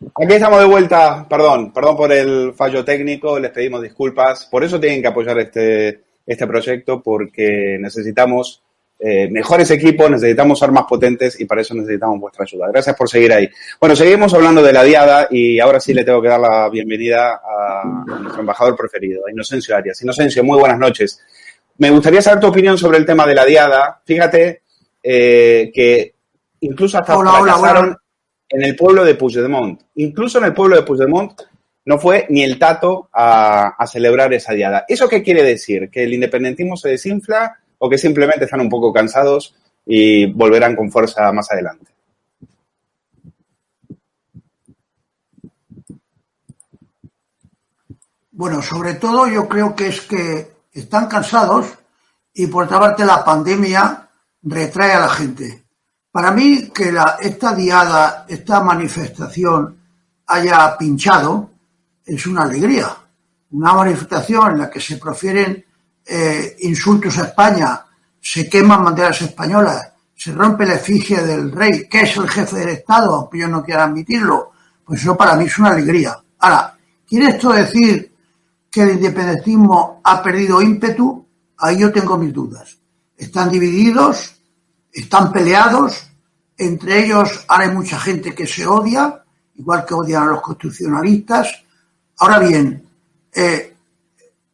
Aquí estamos de vuelta, perdón, perdón por el fallo técnico, les pedimos disculpas, por eso tienen que apoyar este, este proyecto, porque necesitamos eh, mejores equipos, necesitamos armas potentes y para eso necesitamos vuestra ayuda. Gracias por seguir ahí. Bueno, seguimos hablando de la diada y ahora sí le tengo que dar la bienvenida a, nuestro embajador preferido, a Inocencio Arias. Inocencio, muy buenas noches. Me gustaría saber tu opinión sobre el tema de la diada. Fíjate eh, que incluso hasta Hola, hola, fracasaron hola. En el pueblo de Puigdemont. Incluso en el pueblo de Puigdemont no fue ni el tato a, a celebrar esa diada. ¿Eso qué quiere decir? ¿Que el independentismo se desinfla o que simplemente están un poco cansados y volverán con fuerza más adelante? Bueno, sobre todo yo creo que es que están cansados y por otra parte la pandemia retrae a la gente. Para mí que esta diada, esta manifestación haya pinchado es una alegría. Una manifestación en la que se profieren eh, insultos a España, se queman banderas españolas, se rompe la efigie del rey, que es el jefe del Estado, aunque yo no quiera admitirlo, pues eso para mí es una alegría. Ahora, ¿quiere esto decir que el independentismo ha perdido ímpetu? Ahí yo tengo mis dudas. Están divididos, están peleados, entre ellos ahora hay mucha gente que se odia, igual que odian a los constitucionalistas. Ahora bien, eh,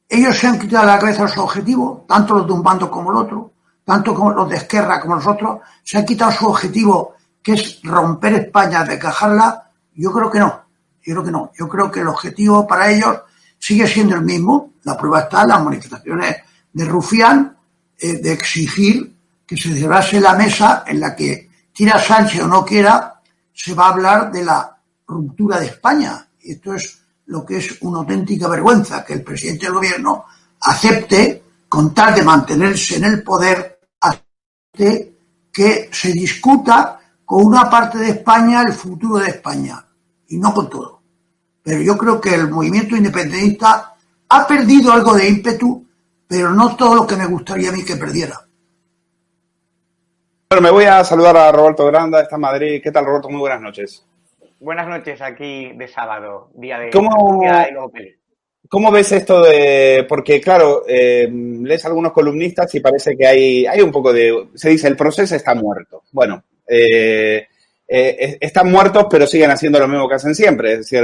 ellos se han quitado la cabeza su objetivo, tanto los de un bando como el otro, tanto como los de Esquerra como nosotros, se han quitado su objetivo, que es romper España, desgajarla. Yo creo que no, yo creo que no. Yo creo que el objetivo para ellos sigue siendo el mismo. La prueba está en las manifestaciones de Rufián, eh, de exigir que se celebrase la mesa en la que, quiera Sánchez o no quiera, se va a hablar de la ruptura de España. Esto es lo que es una auténtica vergüenza, que el presidente del gobierno acepte, con tal de mantenerse en el poder, acepte que se discuta con una parte de España el futuro de España, y no con todo. Pero yo creo que el movimiento independentista ha perdido algo de ímpetu, pero no todo lo que me gustaría a mí que perdiera. Bueno, me voy a saludar a Roberto Granda, está en Madrid. ¿Qué tal, Roberto? Muy buenas noches. Buenas noches aquí de sábado, día de ¿Cómo- día. ¿Cómo ves esto de.? Porque, claro, eh, lees algunos columnistas y parece que hay, hay un poco de. Se dice, el proceso está muerto. Bueno, eh, eh, están muertos, pero siguen haciendo lo mismo que hacen siempre. Es decir,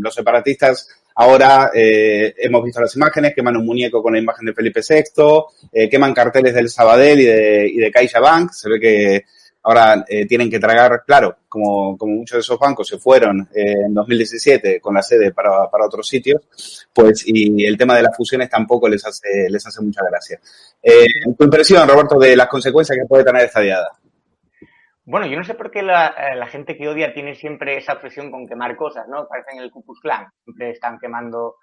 los separatistas ahora eh, hemos visto las imágenes, queman un muñeco con la imagen de Felipe VI, eh, queman carteles del Sabadell y de, y de CaixaBank. Se ve que ahora eh, tienen que tragar, claro, como, como muchos de esos bancos se fueron eh, en 2017 con la sede para, para otros sitios, pues y el tema de las fusiones tampoco les hace, les hace mucha gracia. Eh, tu impresión, Roberto, de las consecuencias que puede tener esta diada. Bueno, yo no sé por qué la, eh, la gente que odia tiene siempre esa obsesión con quemar cosas, ¿no? Parecen el Ku Klux Klan. Siempre están quemando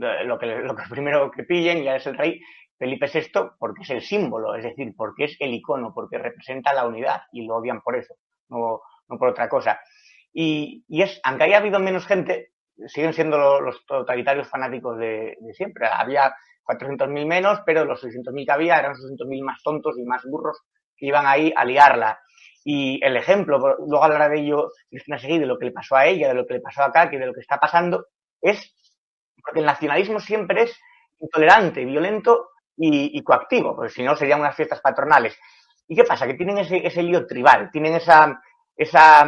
eh, lo que, lo que primero que pillen, ya es el rey. Felipe VI porque es el símbolo, es decir, porque es el icono, porque representa la unidad y lo odian por eso, no, no por otra cosa. Y, y es, aunque haya habido menos gente, siguen siendo lo- los totalitarios fanáticos de, de siempre. Había 400.000 menos, pero los 600.000 que había eran 600.000 más tontos y más burros que iban ahí a liarla. Y el ejemplo, luego hablará de ello Cristina Seguí, de lo que le pasó a ella, de lo que le pasó a Kaki, de lo que está pasando, es porque el nacionalismo siempre es intolerante, violento y, y coactivo, porque si no serían unas fiestas patronales. ¿Y qué pasa? Que tienen ese, ese lío tribal, tienen esa, esa,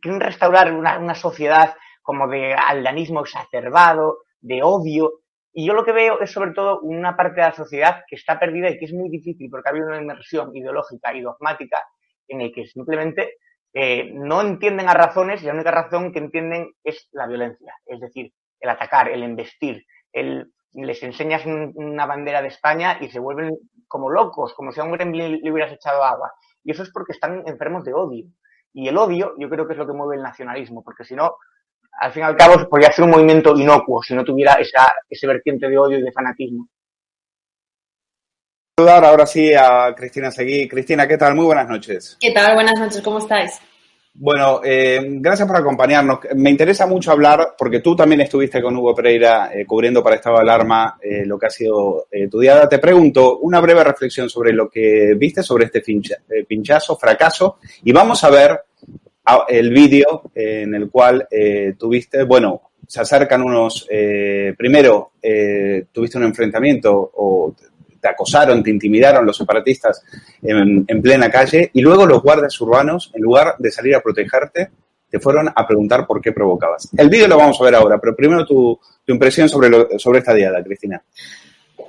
quieren restaurar una, una sociedad como de aldanismo exacerbado, de odio, y yo lo que veo es sobre todo una parte de la sociedad que está perdida y que es muy difícil porque ha habido una inmersión ideológica y dogmática en el que simplemente eh, no entienden a razones y la única razón que entienden es la violencia, es decir, el atacar, el embestir, el, les enseñas un- una bandera de España y se vuelven como locos, como si a un gremlin le hubieras echado agua. Y eso es porque están enfermos de odio. Y el odio yo creo que es lo que mueve el nacionalismo, porque si no, al fin y al cabo podría ser un movimiento inocuo si no tuviera esa, ese vertiente de odio y de fanatismo. Saludar ahora sí a Cristina Seguí. Cristina, ¿qué tal? Muy buenas noches. ¿Qué tal? Buenas noches, ¿cómo estáis? Bueno, eh, gracias por acompañarnos. Me interesa mucho hablar, porque tú también estuviste con Hugo Pereira eh, cubriendo para Estado de Alarma eh, lo que ha sido eh, tu. Te pregunto una breve reflexión sobre lo que viste sobre este pincha- pinchazo, fracaso, y vamos a ver el vídeo en el cual eh, tuviste, bueno, se acercan unos, eh, primero tuviste un enfrentamiento o te acosaron, te intimidaron los separatistas en, plena calle y luego los guardias urbanos, en lugar de salir a protegerte, te fueron a preguntar por qué provocabas. El vídeo lo vamos a ver ahora, pero primero tu, impresión sobre, sobre esta diada, Cristina.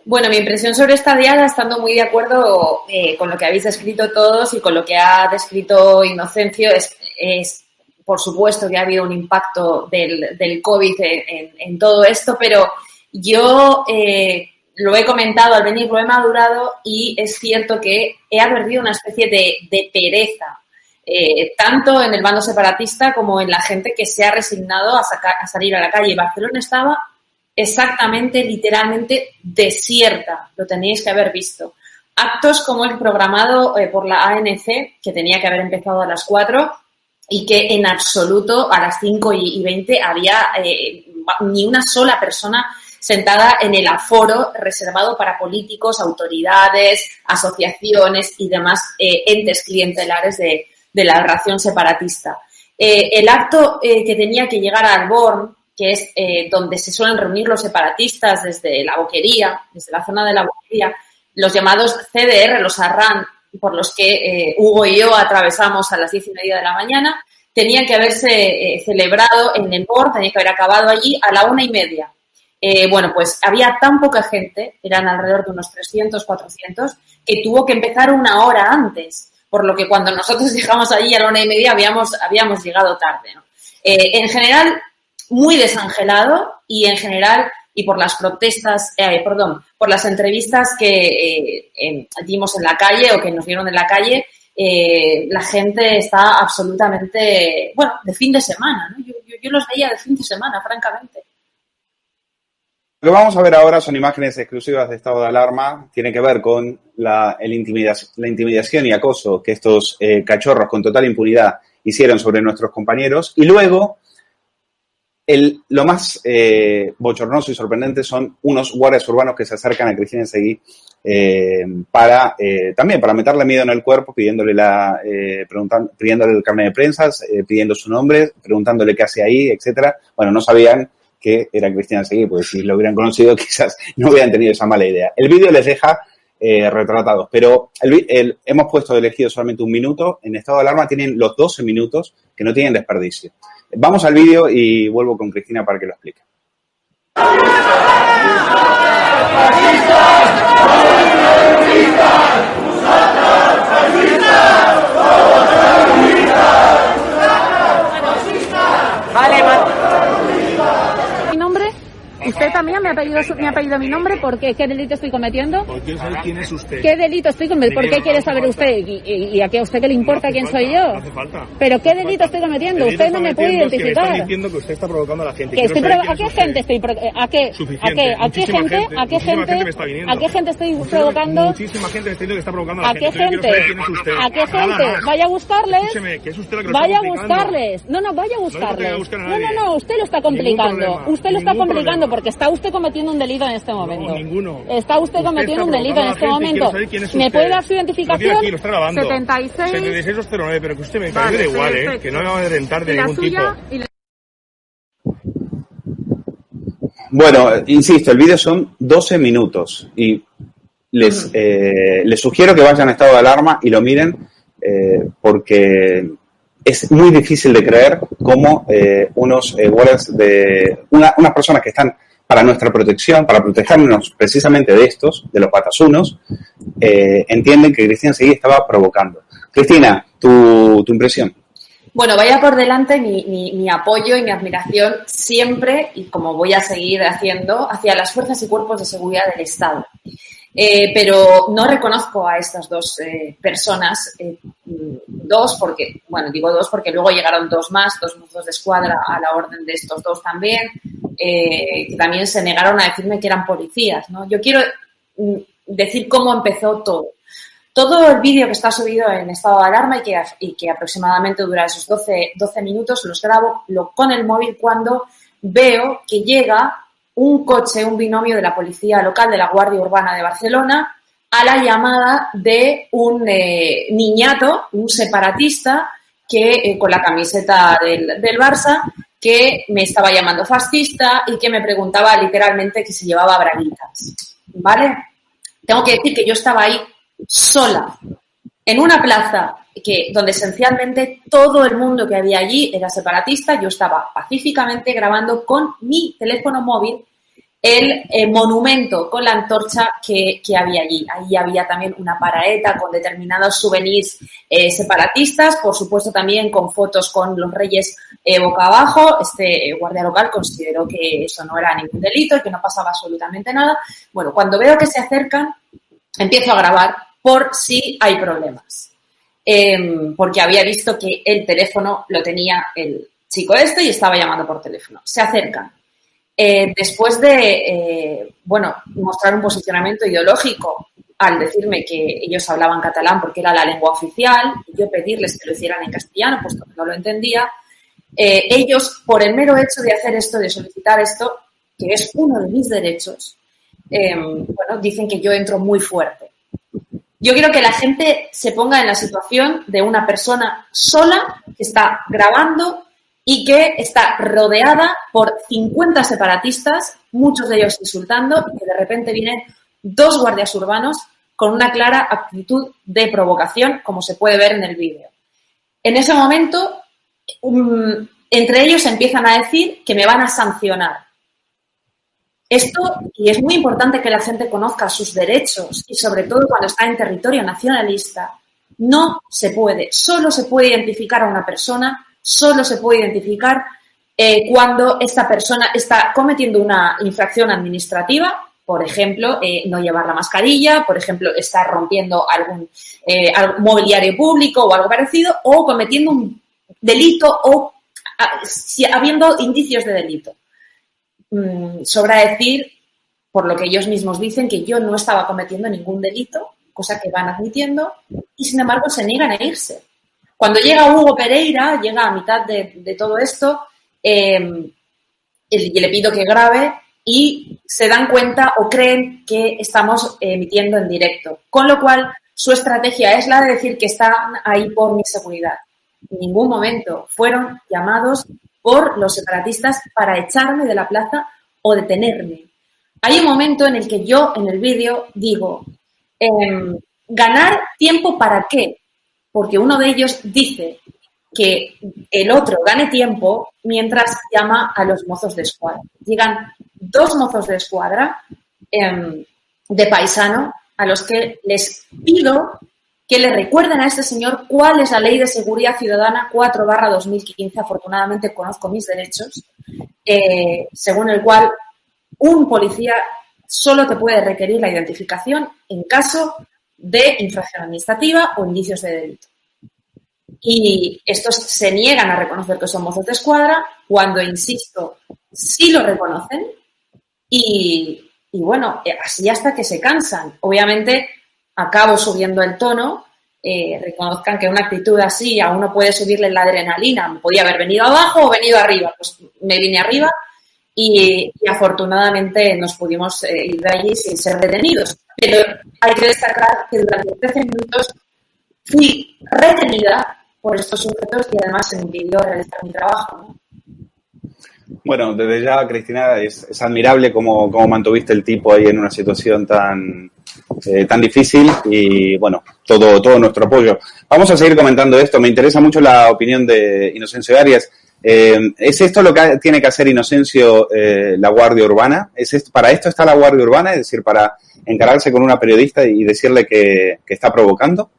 Bueno, mi impresión sobre esta diada, estando muy de acuerdo eh, con lo que habéis descrito todos y con lo que ha descrito Inocencio, es, es por supuesto que ha habido un impacto del, del COVID en, todo esto, pero yo eh, lo he comentado al venir, lo he madurado y es cierto que he advertido una especie de, de pereza, eh, tanto en el bando separatista como en la gente que se ha resignado a, a salir a la calle. Barcelona estaba exactamente, literalmente desierta. Lo tenéis que haber visto. Actos como el programado eh, por la ANC, que tenía que haber empezado a las 4 y que en absoluto a las 5 y 20 había eh, ni una sola persona sentada en el aforo reservado para políticos, autoridades, asociaciones y demás eh, entes clientelares de, la ración separatista. el acto que tenía que llegar a Alborn, que es eh, donde se suelen reunir los separatistas desde la boquería, desde la zona de la boquería, los llamados CDR, los ARRAN, por los que eh, Hugo y yo atravesamos a las diez y media de la mañana, tenían que haberse eh, celebrado en el BOR, tenía que haber acabado allí a la una y media. Bueno, pues había tan poca gente, eran alrededor de unos 300, 400, que tuvo que empezar una hora antes, por lo que cuando nosotros llegamos allí a la una y media habíamos, habíamos llegado tarde. en general, muy desangelado y en general y por las protestas, eh, perdón, por las entrevistas que eh, dimos en la calle o que nos dieron en la calle, eh, la gente está absolutamente, bueno, de fin de semana, ¿no? Yo, los veía de fin de semana, francamente. Lo que vamos a ver ahora son imágenes exclusivas de estado de alarma, tiene que ver con la, el intimidación, la intimidación y acoso que estos cachorros con total impunidad hicieron sobre nuestros compañeros y luego el, lo más eh, bochornoso y sorprendente son unos guardias urbanos que se acercan a Cristina Seguí eh, para eh, también para meterle miedo en el cuerpo, pidiéndole la eh, pidiéndole el carnet de prensa, eh, pidiendo su nombre, preguntándole qué hace ahí, etcétera. Bueno, no sabían que era Cristina Seguí, pues si lo hubieran conocido quizás no hubieran tenido esa mala idea. El vídeo les deja eh, retratados. Pero el, hemos puesto elegido solamente un minuto. En estado de alarma tienen los 12 minutos que no tienen desperdicio. Vamos al vídeo y vuelvo con Cristina para que lo explique. Usted también me ha pedido, me ha pedido mi nombre, ¿por qué? ¿Qué delito estoy cometiendo? Porque saber quién es usted. ¿Qué delito estoy cometiendo? ¿Por qué quiere saber usted? ¿Y, a qué a usted qué le importa quién soy yo? No hace falta. ¿Pero qué delito estoy cometiendo? Usted no me puede identificar. Que diciendo que usted está provocando a la gente. ¿A qué gente estoy ¿A qué? ¿A qué? ¿A qué gente? ¿A qué gente? ¿A qué gente estoy provocando? Muchísima gente está que está provocando a la gente. ¿A qué gente? ¿A qué gente? Vaya a buscarles. Vaya a buscarles. No, no, vaya a buscarles. No, no, no, usted lo está complicando. Usted lo está complicando porque está usted cometiendo un delito en este momento. No, ninguno. Está usted, cometiendo un delito en este momento. ¿Me puede dar su identificación? Aquí, lo está grabando. 76. 7609, pero que usted me vale, da igual, ¿eh? Que no me va a rentar de ningún tipo. Bueno, insisto, el vídeo son 12 minutos y les, eh, les sugiero que vayan a estado de alarma y lo miren eh, porque es muy difícil de creer cómo eh, unos eh, de una, unas personas que están para nuestra protección, para protegernos precisamente de estos, de los patasunos, eh, entienden que Cristina Seguí estaba provocando. Cristina, tu, impresión. Bueno, vaya por delante mi, apoyo y mi admiración siempre, y como voy a seguir haciendo, hacia las fuerzas y cuerpos de seguridad del Estado. Eh, pero no reconozco a estas dos eh, personas, eh, dos porque, bueno, digo dos porque luego llegaron dos más, dos mozos de escuadra a la orden de estos dos también, que también se negaron a decirme que eran policías, ¿no? Yo quiero mm, decir cómo empezó todo. Todo el vídeo que está subido en estado de alarma y que, y que aproximadamente dura esos 12, 12 minutos, los grabo lo, con el móvil cuando veo que llega un coche, un binomio de la policía local de la Guardia Urbana de Barcelona a la llamada de un eh, niñato, un separatista, que con la camiseta del, del Barça que me estaba llamando fascista y que me preguntaba literalmente que si llevaba braguitas. ¿Vale? Tengo que decir que yo estaba ahí sola, en una plaza que, donde esencialmente todo el mundo que había allí era separatista, yo estaba pacíficamente grabando con mi teléfono móvil el eh, monumento con la antorcha que, había allí. Ahí había también una paraeta con determinados souvenirs eh, separatistas, por supuesto también con fotos con los reyes eh, boca abajo. Este guardia local consideró que eso no era ningún delito y que no pasaba absolutamente nada. Bueno, cuando veo que se acercan, empiezo a grabar por si hay problemas. Em, porque había visto que el teléfono lo tenía el chico este y estaba llamando por teléfono. Se acercan eh, después de, eh, bueno, mostrar un posicionamiento ideológico al decirme que ellos hablaban catalán porque era la lengua oficial, yo pedirles que lo hicieran en castellano, puesto que no lo entendía, eh, ellos, por el mero hecho de hacer esto, de solicitar esto, que es uno de mis derechos, em, bueno, dicen que yo entro muy fuerte. Yo quiero que la gente se ponga en la situación de una persona sola que está grabando y que está rodeada por 50 separatistas, muchos de ellos insultando, y que de repente vienen dos guardias urbanos con una clara actitud de provocación, como se puede ver en el vídeo. En ese momento, entre ellos empiezan a decir que me van a sancionar. Esto, y es muy importante que la gente conozca sus derechos, y sobre todo cuando está en territorio nacionalista, no se puede, solo se puede identificar a una persona solo se puede identificar eh, cuando esta persona está cometiendo una infracción administrativa, por ejemplo, eh, no llevar la mascarilla, por ejemplo, estar rompiendo algún, eh, mobiliario público o algo parecido, o cometiendo un delito o si, habiendo indicios de delito. Mm, sobra decir, por lo que ellos mismos dicen, que yo no estaba cometiendo ningún delito, cosa que van admitiendo, y sin embargo se niegan a irse. Cuando llega Hugo Pereira, llega a mitad de, todo esto, eh, y le pido que grabe y se dan cuenta o creen que estamos emitiendo en directo. Con lo cual, su estrategia es la de decir que están ahí por mi seguridad. En ningún momento fueron llamados por los separatistas para echarme de la plaza o detenerme. Hay un momento en el que yo en el vídeo digo, em, ¿ganar tiempo para qué? porque uno de ellos dice que el otro gane tiempo mientras llama a los mozos de escuadra. Llegan dos mozos de escuadra em, de paisano a los que les pido que le recuerden a este señor cuál es la ley de seguridad ciudadana 4 barra 2015. Afortunadamente conozco mis derechos, eh, según el cual un policía solo te puede requerir la identificación en caso de infracción administrativa o indicios de delito. Y estos se niegan a reconocer que son mozos de escuadra, cuando, insisto, sí lo reconocen y, bueno, eh, así hasta que se cansan. Obviamente, acabo subiendo el tono, eh, reconozcan que una actitud así a uno puede subirle la adrenalina. Podía haber venido abajo o venido arriba. Pues me vine arriba y, afortunadamente nos pudimos eh, ir de allí sin ser detenidos. Pero hay que destacar que durante 13 minutos fui retenida por estos sujetos y además se me impidió realizar mi trabajo. Bueno, desde ya, Cristina, es, admirable cómo, cómo, mantuviste el tipo ahí en una situación tan, eh, tan difícil y, bueno, todo, todo nuestro apoyo. Vamos a seguir comentando esto. Me interesa mucho la opinión de Inocencio Arias. Eh, ¿Es esto lo que tiene que hacer Inocencio eh, la Guardia Urbana? ¿Es ¿Para esto está la Guardia Urbana? Es decir, para encargarse con una periodista y decirle que, que está provocando?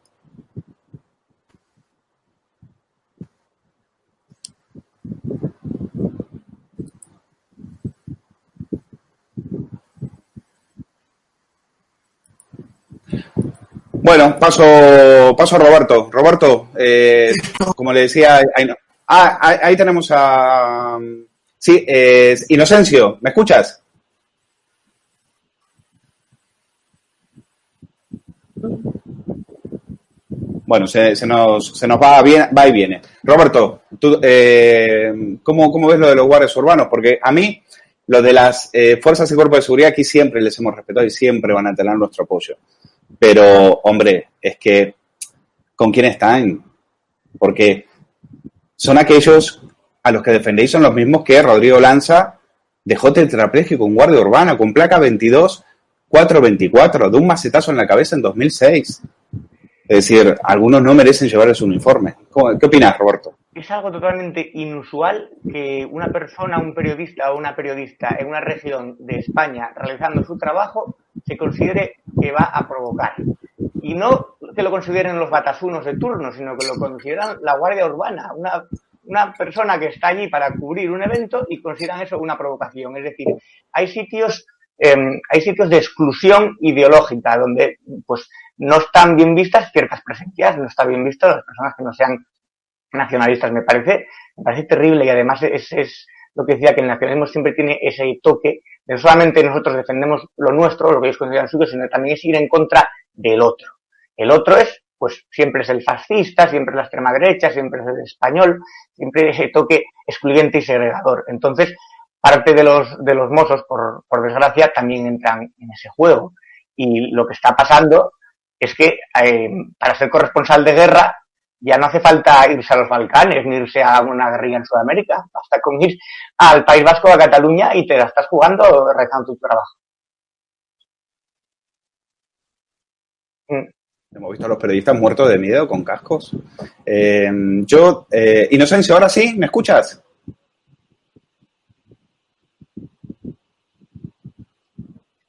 Bueno, paso, paso a Roberto. Roberto, eh, como le decía, ahí, ah, tenemos a... Sí, eh, Inocencio, ¿me escuchas? Bueno, se, se, nos, se nos va, bien, va y viene. Roberto, tú, eh, ¿cómo, ¿cómo ves lo de los guardias urbanos? Porque a mí, lo de las eh, fuerzas y cuerpos de seguridad aquí siempre les hemos respetado y siempre van a tener nuestro apoyo. Pero, hombre, es que, ¿con quién están? Porque son aquellos a los que defendéis, son los mismos que Rodrigo Lanza dejó tetrapléjico con guardia urbana, con placa 22 424, de un macetazo en la cabeza en 2006. Es decir, algunos no merecen llevar su uniforme. ¿Qué opinas, Roberto? Es algo totalmente inusual que una persona, un periodista o una periodista en una región de España realizando su trabajo se considere que va a provocar. Y no que lo consideren los batasunos de turno, sino que lo consideran la Guardia Urbana, una, una persona que está allí para cubrir un evento y consideran eso una provocación. Es decir, hay sitios Em, hay sitios de exclusión ideológica donde pues no están bien vistas ciertas presencias, no está bien visto las personas que no sean nacionalistas. Me parece, me parece terrible y además es, es lo que decía que el nacionalismo siempre tiene ese toque no solamente nosotros defendemos lo nuestro, lo que ellos consideran suyo, sino también es ir en contra del otro. El otro es, pues siempre es el fascista, siempre es la extrema derecha, siempre es el español, siempre ese toque excluyente y segregador. Entonces, parte de los, de los mozos, por, por desgracia, también entran en ese juego. Y lo que está pasando es que eh, para ser corresponsal de guerra ya no hace falta irse a los Balcanes ni irse a una guerrilla en Sudamérica. Basta con ir al País Vasco, a Cataluña y te la estás jugando realizando tu trabajo. Mm. Hemos visto a los periodistas muertos de miedo con cascos. Eh, yo, eh, Inocencio, ahora sí, ¿me escuchas?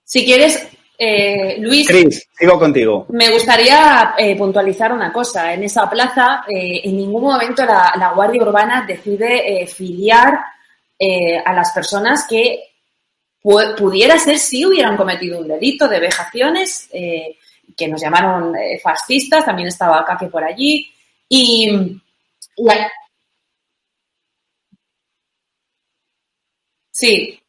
Si quieres, eh, Luis. Cris, sigo contigo. Me gustaría eh, puntualizar una cosa. En esa plaza, eh, en ningún momento la, Guardia Urbana decide filiar a las personas que pudiera ser si hubieran cometido un delito de vejaciones, que nos llamaron fascistas, también estaba Caque por allí. Y. Sí.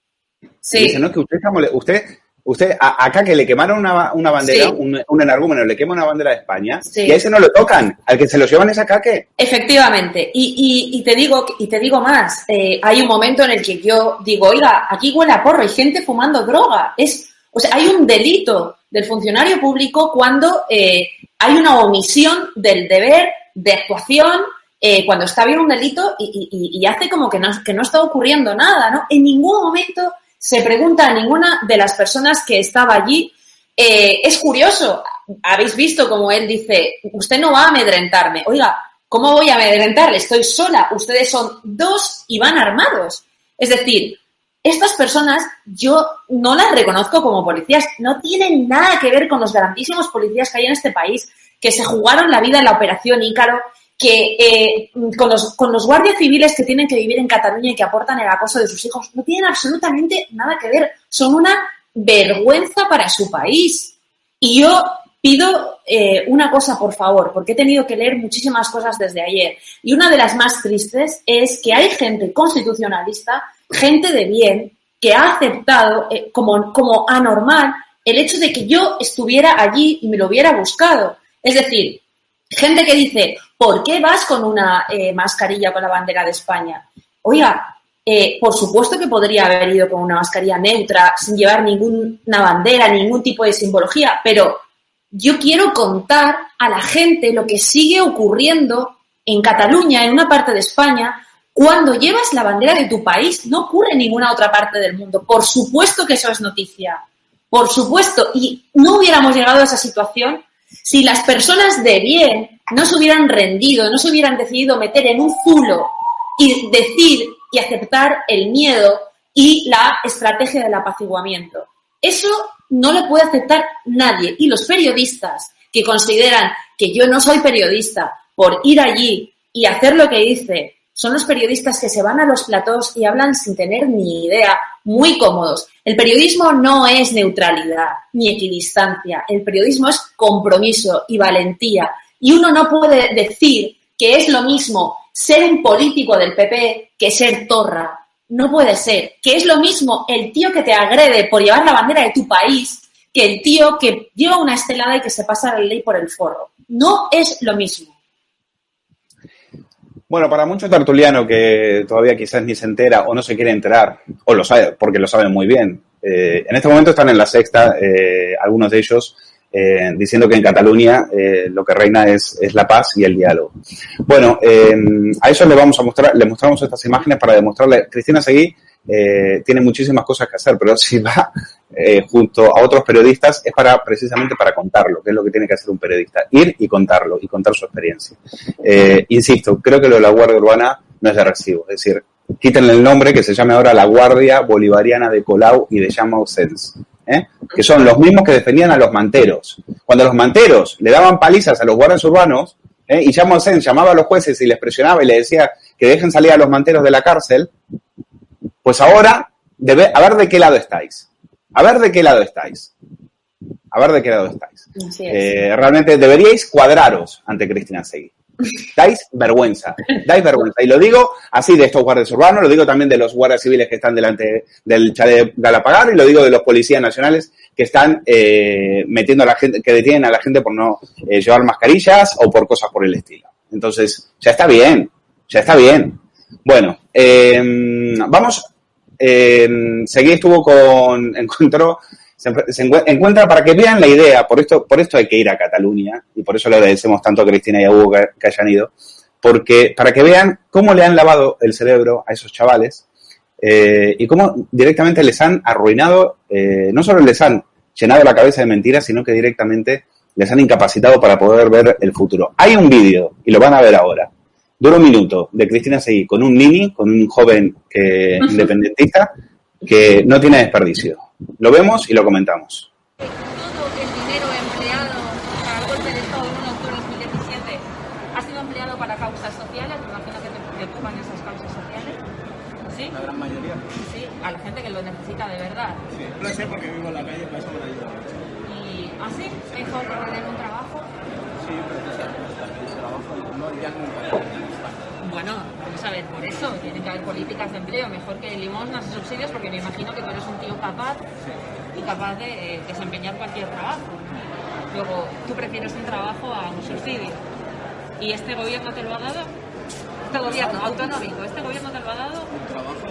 Sí. Dice, ¿no? Que usted, está usted Usted, acá que le quemaron una, una bandera, un, un, enargúmeno le quema una bandera de España, y a ese no lo tocan, al que se lo llevan es acá que. Efectivamente, y, y, te digo, y te digo más, eh, hay un momento en el que yo digo, oiga, aquí huele a porro, hay gente fumando droga, es, o sea, hay un delito del funcionario público cuando eh, hay una omisión del deber de actuación eh, cuando está bien un delito y, y, y, hace como que no, que no está ocurriendo nada, ¿no? En ningún momento se pregunta a ninguna de las personas que estaba allí. Eh, es curioso, habéis visto como él dice, usted no va a amedrentarme. Oiga, ¿cómo voy a amedrentarle? Estoy sola, ustedes son dos y van armados. Es decir, estas personas yo no las reconozco como policías, no tienen nada que ver con los grandísimos policías que hay en este país, que se jugaron la vida en la operación Ícaro, que eh, con, los, con los guardias civiles que tienen que vivir en Cataluña y que aportan el acoso de sus hijos, no tienen absolutamente nada que ver. Son una vergüenza para su país. Y yo pido eh, una cosa, por favor, porque he tenido que leer muchísimas cosas desde ayer. Y una de las más tristes es que hay gente constitucionalista, gente de bien, que ha aceptado eh, como, como anormal el hecho de que yo estuviera allí y me lo hubiera buscado. Es decir, Gente que dice, ¿por qué vas con una eh, mascarilla con la bandera de España? Oiga, eh, por supuesto que podría haber ido con una mascarilla neutra, sin llevar ninguna bandera, ningún tipo de simbología, pero yo quiero contar a la gente lo que sigue ocurriendo en Cataluña, en una parte de España, cuando llevas la bandera de tu país, no ocurre en ninguna otra parte del mundo. Por supuesto que eso es noticia. Por supuesto. Y no hubiéramos llegado a esa situación si las personas de bien no se hubieran rendido, no se hubieran decidido meter en un zulo y decir y aceptar el miedo y la estrategia del apaciguamiento. Eso no lo puede aceptar nadie. Y los periodistas que consideran que yo no soy periodista por ir allí y hacer lo que hice, son los periodistas que se van a los platós y hablan sin tener ni idea, muy cómodos. El periodismo no es neutralidad ni equidistancia. El periodismo es compromiso y valentía. Y uno no puede decir que es lo mismo ser un político del PP que ser torra. No puede ser. Que es lo mismo el tío que te agrede por llevar la bandera de tu país que el tío que lleva una estelada y que se pasa la ley por el forro. No es lo mismo. Bueno, para muchos tertuliano que todavía quizás ni se entera o no se quiere enterar, o lo sabe, porque lo saben muy bien, eh, en este momento están en la sexta, eh, algunos de ellos, eh, diciendo que en Cataluña eh, lo que reina es, es, la paz y el diálogo. Bueno, a eso le vamos a mostrar, le mostramos estas imágenes para demostrarle, Cristina Seguí tiene muchísimas cosas que hacer, pero si va junto a otros periodistas es para precisamente para contarlo, que es lo que tiene que hacer un periodista, ir y contarlo y contar su experiencia. insisto, creo que lo de la Guardia Urbana no es de recibo, es decir, quítenle el nombre que se llame ahora la Guardia Bolivariana de Colau y de Llama Sens, ¿eh? que son los mismos que defendían a los manteros. Cuando los manteros le daban palizas a los guardias urbanos, ¿eh? y Llama Sens llamaba a los jueces y les presionaba y les decía que dejen salir a los manteros de la cárcel, pues ahora, debe, a ver de qué lado estáis. A ver de qué lado estáis. A ver de qué lado estáis. Eh, realmente deberíais cuadraros ante Cristina Seguí. Dais vergüenza, dais vergüenza. Y lo digo así de estos guardias urbanos, lo digo también de los guardias civiles que están delante del chalet Galapagar y lo digo de los policías nacionales que están eh, metiendo a la gente, que detienen a la gente por no eh, llevar mascarillas o por cosas por el estilo. Entonces, ya está bien, ya está bien. Bueno, eh, vamos, eh, Seguí estuvo con, encontró se, encuentra para que vean la idea, por esto, por esto hay que ir a Cataluña, y por eso le agradecemos tanto a Cristina y a Hugo que, hayan ido, porque para que vean cómo le han lavado el cerebro a esos chavales eh, y cómo directamente les han arruinado, eh, no solo les han llenado la cabeza de mentiras, sino que directamente les han incapacitado para poder ver el futuro. Hay un vídeo, y lo van a ver ahora, dura un minuto, de Cristina Seguí, con un mini, con un joven que, independentista, que no tiene desperdicio. Lo vemos y lo comentamos. Todo el dinero empleado para el golpe de Estado de 1 de octubre de 2017 ha sido empleado para causas sociales. Me imagino que te preocupan esas causas sociales. ¿Sí? La gran mayoría. Sí, a la gente que lo necesita de verdad. Sí, lo sé porque vivo en la calle, para eso me la ayuda. ¿Y así? ¿Ah, ¿Mejor que tener un trabajo? Sí, pero el trabajo no ya nunca bueno, vamos a ver, por eso tienen que haber empleo, mejor que limosnas y subsidios, porque me imagino que tú eres un tío capaz y capaz de eh, desempeñar cualquier trabajo. Luego, tú prefieres un trabajo a un subsidio. ¿Y este gobierno te lo ha dado? Este gobierno autonómico, ¿este gobierno te lo ha dado? Un trabajo.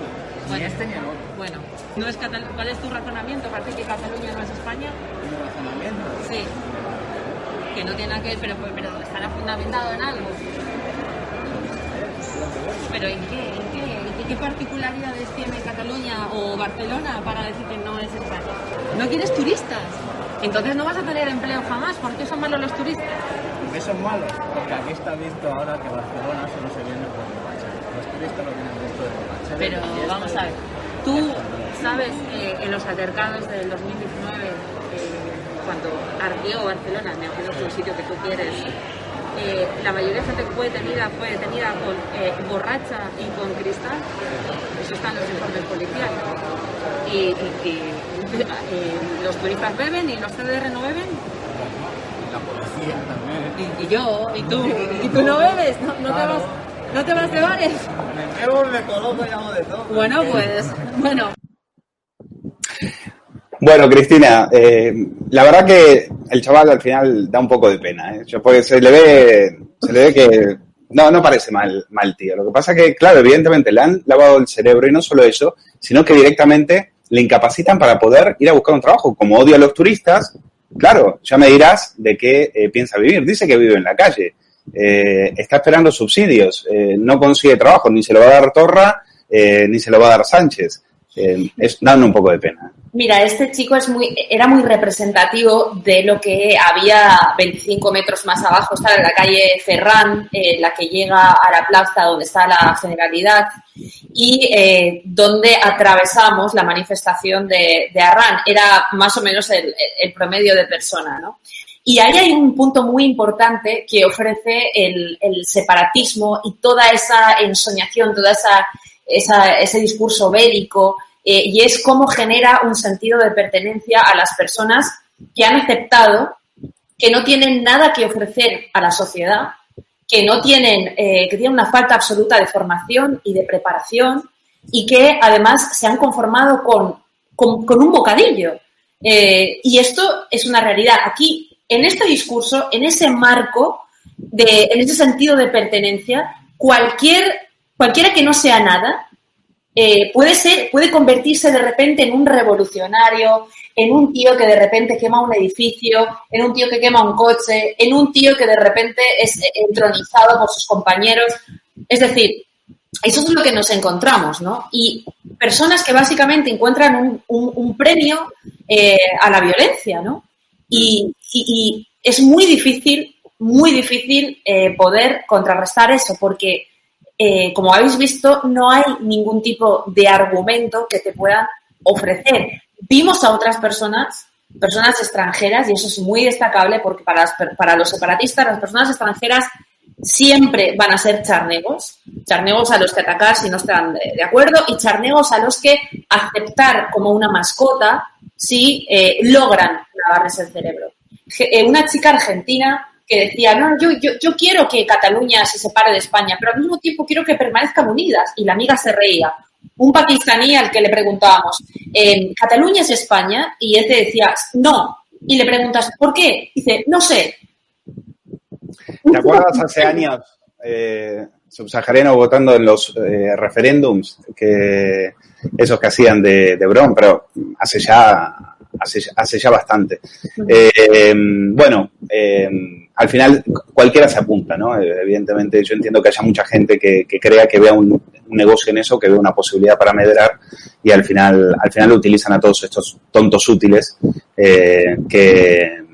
Bueno, este ni bueno ¿no es ¿cuál es tu razonamiento? ¿Parece que Cataluña no es España? ¿Mi razonamiento? Sí. Que no tiene nada que ver, pero, pero estará fundamentado en algo. ¿Pero en qué? ¿En qué, ¿En qué particularidades tiene Cataluña o Barcelona para decir que no es España? ¿No quieres turistas? Entonces no vas a tener empleo jamás. ¿Por qué son malos los turistas? ¿Por qué son malos? Porque aquí está visto ahora que Barcelona solo se viene por Los turistas lo vienen dentro de Borracha. Pero vamos a ver, tú sabes que en los altercados del 2019, eh, cuando ardió Barcelona, me imagino que un sitio que tú quieres, eh, la mayoría de gente que fue detenida fue detenida con eh, borracha y con cristal. Eso está en los informes policiales. Y, eh, los turistas beben y los CDR no beben. La policía también. Y, yo, y tú, y tú no bebes, no, te vas. ¿No te vas de bares? Me bebo, me coloco y hago de todo. Bueno, pues, bueno. Bueno, Cristina, eh, la verdad que el chaval al final da un poco de pena, ¿eh? Porque se le ve, se le ve que no, no parece mal, mal tío. Lo que pasa que, claro, evidentemente le han lavado el cerebro y no solo eso, sino que directamente le incapacitan para poder ir a buscar un trabajo. Como odia a los turistas, claro, ya me dirás de qué eh, piensa vivir. Dice que vive en la calle, eh, está esperando subsidios, no consigue trabajo, ni se lo va a dar Torra, ni se lo va a dar Sánchez. Es dando un poco de pena. Mira, este chico es muy, era muy representativo de lo que había 25 metros más abajo, está la calle Ferran, eh, la que llega a la plaza donde está la Generalidad y eh, donde atravesamos la manifestación de, de, Arran. Era más o menos el, promedio de persona, ¿no? Y ahí hay un punto muy importante que ofrece el, el separatismo y toda esa ensoñación, toda esa, esa, ese discurso bélico, eh, y es cómo genera un sentido de pertenencia a las personas que han aceptado que no tienen nada que ofrecer a la sociedad, que no tienen, eh, que tienen una falta absoluta de formación y de preparación y que además se han conformado con, con, un bocadillo. Eh, y esto es una realidad. Aquí, en este discurso, en ese marco, de, en ese sentido de pertenencia, cualquier, cualquiera que no sea nada, eh, puede ser, puede convertirse de repente en un revolucionario, en un tío que de repente quema un edificio, en un tío que quema un coche, en un tío que de repente es entronizado por sus compañeros. Es decir, eso es lo que nos encontramos, ¿no? Y personas que básicamente encuentran un, premio eh, a la violencia, ¿no? Y, es muy difícil, muy difícil eh, poder contrarrestar eso, porque, eh, como habéis visto, no hay ningún tipo de argumento que te puedan ofrecer. Vimos a otras personas, personas extranjeras, y eso es muy destacable porque para, para los separatistas, las personas extranjeras siempre van a ser charnegos, charnegos a los que atacar si no están de, acuerdo y charnegos a los que aceptar como una mascota si eh, logran lavarles el cerebro. Eh, una chica argentina que decía, no, yo, yo, yo quiero que Cataluña se separe de España, pero al mismo tiempo quiero que permanezcan unidas. Y la amiga se reía. Un pakistaní al que le preguntábamos, ¿Cataluña es España? Y él te decía, no. Y le preguntas, ¿por qué? Dice, no sé, ¿Te acuerdas hace años, eh, votando en los eh, referéndums, que esos que hacían de, de Bron, pero hace ya, hace, ya bastante. Eh, bueno, eh, al final cualquiera se apunta, ¿no? Evidentemente yo entiendo que haya mucha gente que, crea que vea un, negocio en eso, que vea una posibilidad para medrar y al final, al final utilizan a todos estos tontos útiles que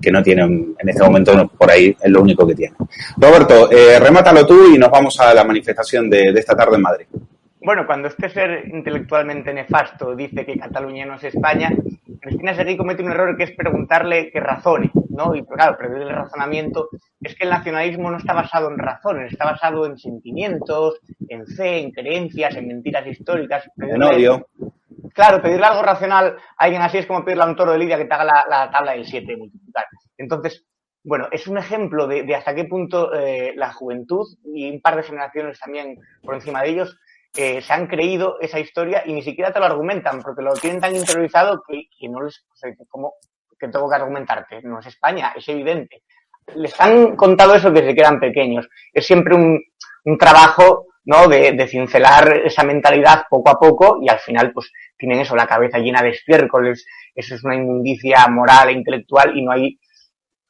que no tienen en este momento por ahí es lo único que tienen. Roberto, eh, remátalo tú y nos vamos a la manifestación de, esta tarde en Madrid. Bueno, cuando este ser intelectualmente nefasto dice que Cataluña no es España, Cristina Seguí comete un error que es preguntarle que razone, ¿no? Y claro, prever el razonamiento es que el nacionalismo no está basado en razones, está basado en sentimientos, en fe, en creencias, en mentiras históricas. En odio. Claro, pedirle algo racional a alguien así es como pedirle a un toro de Lidia que te haga la, tabla del 7 multiplicar. Entonces, bueno, es un ejemplo de, hasta qué punto eh, la juventud y un par de generaciones también por encima de ellos se han creído esa historia y ni siquiera te lo argumentan porque lo tienen tan interiorizado que, no les... como que tengo que argumentarte? No es España, es evidente. Les han contado eso desde que eran pequeños. Es siempre un, un trabajo ¿no? De, de, cincelar esa mentalidad poco a poco y al final pues tienen eso, la cabeza llena de estiércoles, eso es una inmundicia moral e intelectual y no hay,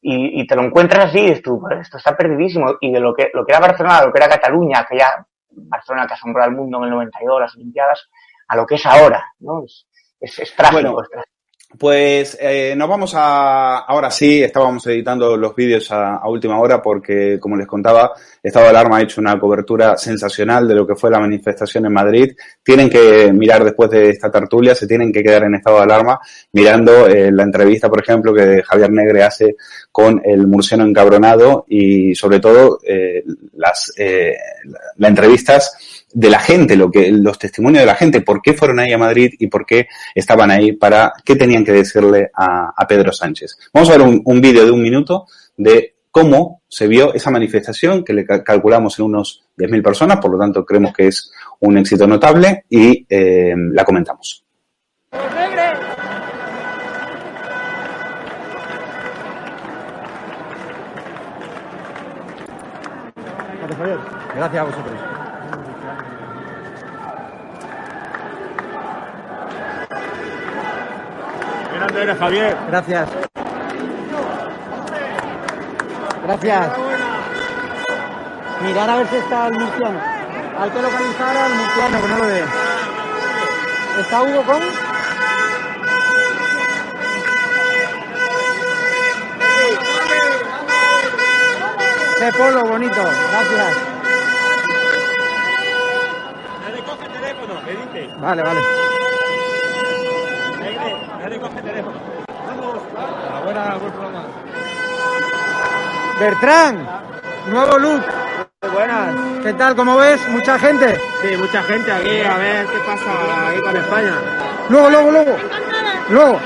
y, te lo encuentras así y tú, pues, esto está perdidísimo y de lo que, lo que era Barcelona, lo que era Cataluña, aquella Barcelona que asombró al mundo en el 92, las Olimpiadas, a lo que es ahora, ¿no? Es, es, es trágico, es trágico. Pues eh, nos vamos a, ahora sí, estábamos editando los vídeos a, última hora porque, como les contaba, Estado de Alarma ha hecho una cobertura sensacional de lo que fue la manifestación en Madrid. Tienen que mirar después de esta tertulia, se tienen que quedar en estado de alarma mirando eh, la entrevista, por ejemplo, que Javier Negre hace con el murciano encabronado y, sobre todo, eh, las, eh, las entrevistas de la gente, lo que, los testimonios de la gente, por qué fueron ahí a Madrid y por qué estaban ahí para, qué tenían que decirle a, Pedro Sánchez. Vamos a ver un, un vídeo de un minuto de cómo se vio esa manifestación, que le calculamos en unos 10.000 personas, por lo tanto creemos que es un éxito notable y eh, la comentamos. Gracias a vosotros. Javier. Gracias. Gracias. Mirar a ver si está el murciano. Hay que localizar al murciano, que no lo ve. ¿Está Hugo con? Ese polo bonito, gracias. Vale, vale. Bertrán, nuevo look. Buenas. ¿Qué tal? ¿Cómo ves? ¿Mucha gente? Sí, mucha gente aquí, a ver qué pasa ahí con España. Luego, luego, luego. Luego.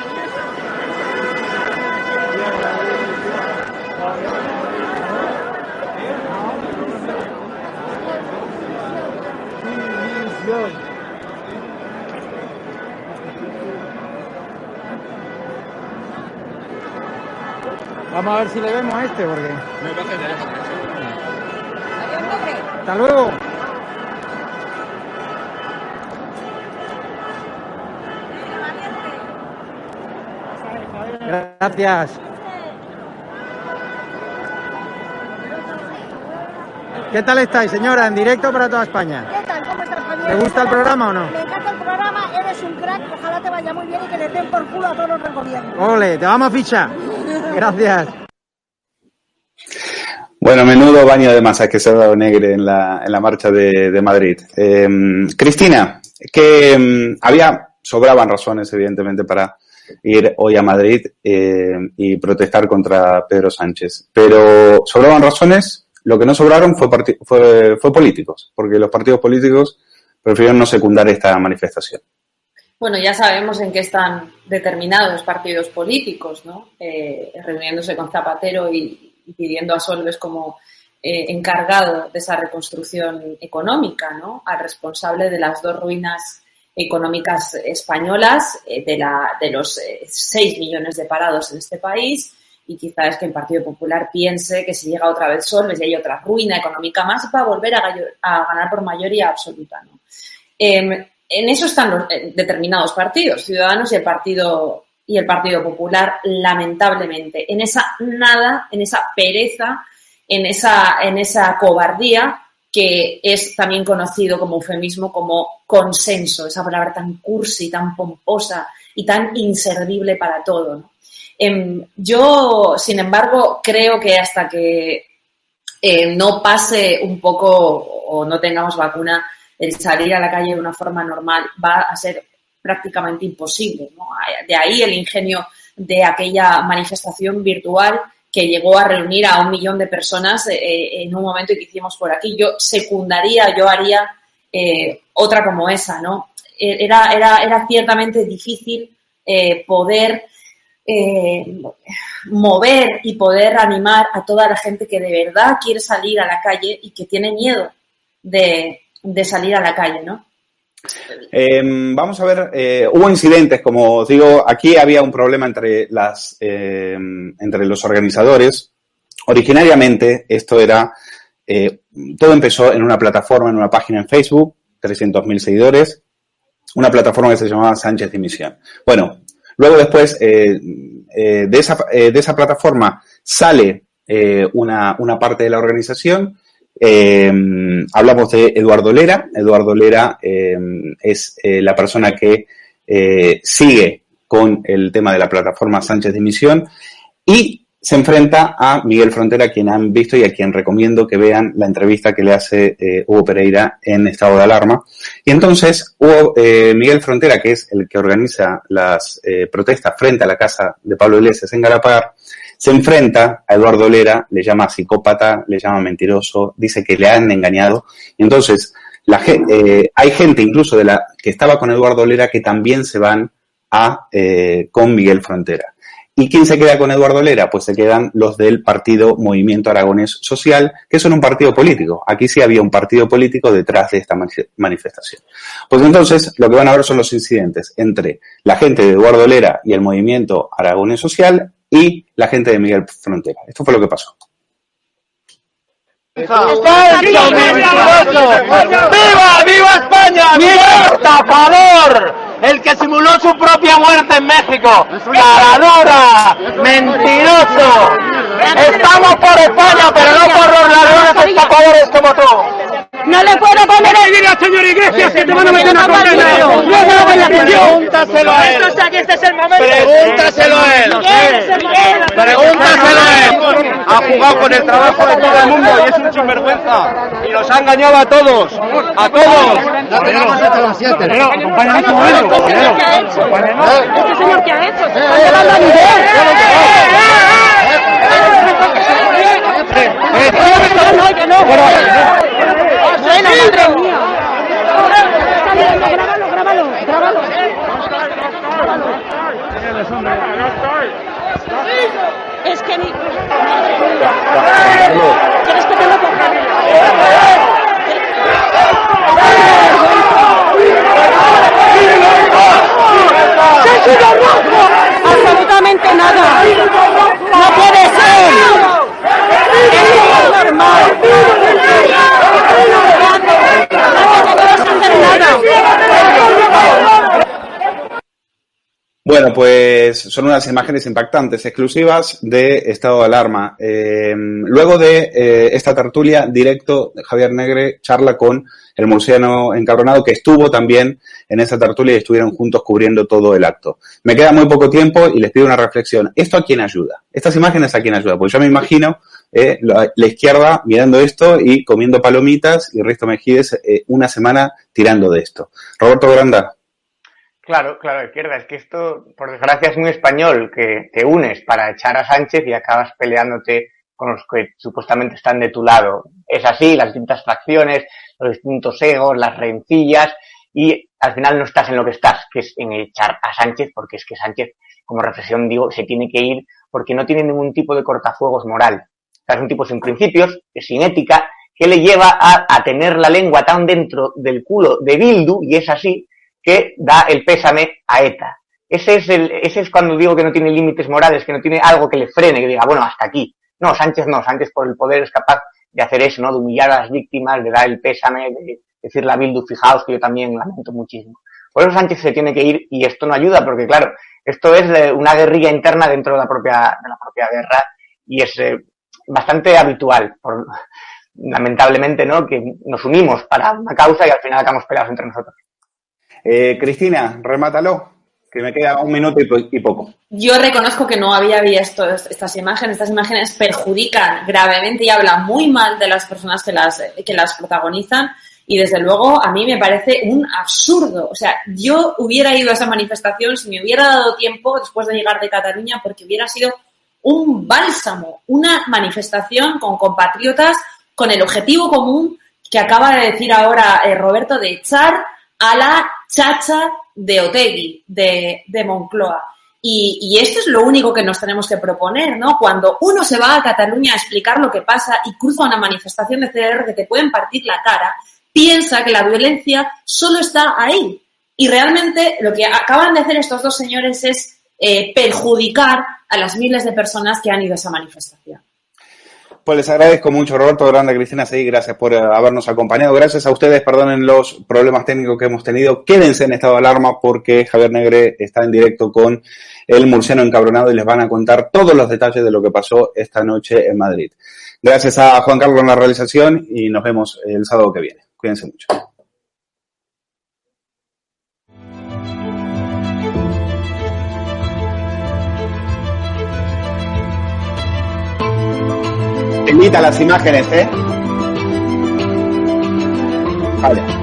Vamos a ver si le vemos a este, porque... Hasta luego. Gracias. ¿Qué tal estáis, señora? En directo para toda España. ¿Qué tal? ¿Cómo estás, Javier? ¿Te gusta el programa o no? Me encanta el programa, eres un crack, ojalá te vaya muy bien y que le den por culo a todos los del gobierno. Ole, te vamos a fichar. Gracias. Bueno, menudo baño de masas que se ha dado Negre en la, en la marcha de, de Madrid. Eh, Cristina, que mm, había, sobraban razones, evidentemente, para ir hoy a Madrid eh, y protestar contra Pedro Sánchez. Pero sobraban razones, lo que no sobraron fue, fue, fue políticos, porque los partidos políticos prefirieron no secundar esta manifestación. Bueno, ya sabemos en qué están determinados partidos políticos, ¿no? Eh, reuniéndose con Zapatero y, pidiendo a Solves como eh, encargado de esa reconstrucción económica, ¿no? Al responsable de las dos ruinas económicas españolas, eh, de, los 6 millones de parados en este país. Y quizá es que el Partido Popular piense que si llega otra vez Solves y hay otra ruina económica más, va a volver a, ganar por mayoría absoluta, ¿no? Eh, en eso están los determinados partidos, Ciudadanos y el Partido y el Partido Popular, lamentablemente, en esa nada, en esa pereza, en esa, en esa cobardía que es también conocido como eufemismo como consenso, esa palabra tan cursi, tan pomposa y tan inservible para todo. Em, yo, sin embargo, creo que hasta que eh, no pase un poco o no tengamos vacuna, el salir a la calle de una forma normal va a ser prácticamente imposible. ¿no? De ahí el ingenio de aquella manifestación virtual que llegó a reunir a un millón de personas eh, en un momento que hicimos por aquí. Yo secundaría, yo haría eh, otra como esa, ¿no? Era, era, era ciertamente difícil eh, poder eh, mover y poder animar a toda la gente que de verdad quiere salir a la calle y que tiene miedo de, de salir a la calle, ¿no? Eh, vamos a ver, eh, hubo incidentes, como os digo, aquí había un problema entre, las, eh, entre los organizadores. Originariamente esto era, eh, todo empezó en una plataforma, en una página en Facebook, 300.000 seguidores, una plataforma que se llamaba Sánchez Dimisión. Bueno, luego después eh, eh, de, esa, de esa plataforma sale una, una parte de la organización eh, hablamos de Eduardo Lera. Eduardo Lera eh, es eh, la persona que eh, sigue con el tema de la plataforma Sánchez de Misión y se enfrenta a Miguel Frontera, quien han visto y a quien recomiendo que vean la entrevista que le hace eh, Hugo Pereira en estado de alarma. Y entonces Hugo, Miguel Frontera, que es el que organiza las protestas frente a la casa de Pablo Iglesias en Galapagar, se enfrenta a Eduardo Lera, le llama psicópata, le llama mentiroso, dice que le han engañado. Y entonces, la, eh, hay gente incluso de la que estaba con Eduardo Lera que también se van a eh, con Miguel Frontera. ¿Y quién se queda con Eduardo Lera? Pues se quedan los del partido Movimiento Aragonés Social, que son un partido político. Aquí sí había un partido político detrás de esta mani- manifestación. Pues entonces lo que van a ver son los incidentes entre la gente de Eduardo Lera y el Movimiento Aragonés Social y la gente de Miguel Frontera. Esto fue lo que pasó. ¡Viva, viva España! ¡Viva estafador! El que simuló su propia muerte en México. ¡Caradura! ¡Mentiroso! Estamos por España, pero no por los ladrones estafadores como tú. No le puedo poner el Dile al señor Iglesias que te van a meter una condena. Pregúntaselo a él. Este es el momento. Pregúntaselo a él. Pregúntaselo a él. Ha jugado con el trabajo de todo el mundo y es un sinvergüenza. Y los ha engañado a todos. A todos. No tenemos hasta las 7. acompáñanos un momento. ¿Este señor qué ha hecho? ¿Se está llevando a nivel? Bueno, madre mía. Grábalo, grábalo, grábalo. Es que ni... ¿Quieres que te lo Absolutamente nada. No puede ser. Es normal. Bueno, pues son unas imágenes impactantes, exclusivas de estado de alarma. Eh, luego de eh, esta tertulia, directo, Javier Negre charla con el murciano encabronado que estuvo también en esa tertulia y estuvieron juntos cubriendo todo el acto. Me queda muy poco tiempo y les pido una reflexión. ¿Esto a quién ayuda? ¿Estas imágenes a quién ayuda? Pues yo me imagino eh, la, izquierda mirando esto y comiendo palomitas y Risto Mejides una semana tirando de esto. Roberto Granda. Claro, claro, izquierda. Es que esto, por desgracia, es muy español, que te unes para echar a Sánchez y acabas peleándote con los que supuestamente están de tu lado. Es así, las distintas facciones, los distintos egos, las rencillas, y al final no estás en lo que estás, que es en echar a Sánchez, porque es que Sánchez, como reflexión digo, se tiene que ir porque no tiene ningún tipo de cortafuegos moral. Es un tipo sin principios, sin ética, que le lleva a, a tener la lengua tan dentro del culo de Bildu, y es así, que da el pésame a ETA. Ese es, el, ese es cuando digo que no tiene límites morales, que no tiene algo que le frene, que diga, bueno, hasta aquí. No, Sánchez no, Sánchez por el poder es capaz de hacer eso, ¿no? De humillar a las víctimas, de dar el pésame, de decirle a Bildu, fijaos que yo también lamento muchísimo. Por eso Sánchez se tiene que ir y esto no ayuda, porque claro, esto es una guerrilla interna dentro de la propia, de la propia guerra y es eh, bastante habitual, por, lamentablemente, ¿no? Que nos unimos para una causa y al final acabamos peleados entre nosotros. Eh, Cristina, remátalo, que me queda un minuto y, poco. Yo reconozco que no había visto estas imágenes. Estas imágenes perjudican gravemente y hablan muy mal de las personas que las, que las protagonizan. Y desde luego a mí me parece un absurdo. O sea, yo hubiera ido a esa manifestación si me hubiera dado tiempo después de llegar de Cataluña porque hubiera sido un bálsamo, una manifestación con compatriotas con el objetivo común que acaba de decir ahora eh, Roberto de echar a la chacha de Otegui, de, Moncloa. Y, y, esto es lo único que nos tenemos que proponer, ¿no? Cuando uno se va a Cataluña a explicar lo que pasa y cruza una manifestación de CDR que te pueden partir la cara, piensa que la violencia solo está ahí. Y realmente lo que acaban de hacer estos dos señores es eh, perjudicar a las miles de personas que han ido a esa manifestación. Pues les agradezco mucho, Roberto Grande, Cristina sí, gracias por eh, habernos acompañado. Gracias a ustedes, perdonen los problemas técnicos que hemos tenido. Quédense en estado de alarma porque Javier Negre está en directo con el murciano encabronado y les van a contar todos los detalles de lo que pasó esta noche en Madrid. Gracias a Juan Carlos en la realización y nos vemos el sábado que viene. Cuídense mucho. Imita las imágenes, ¿eh? Vale.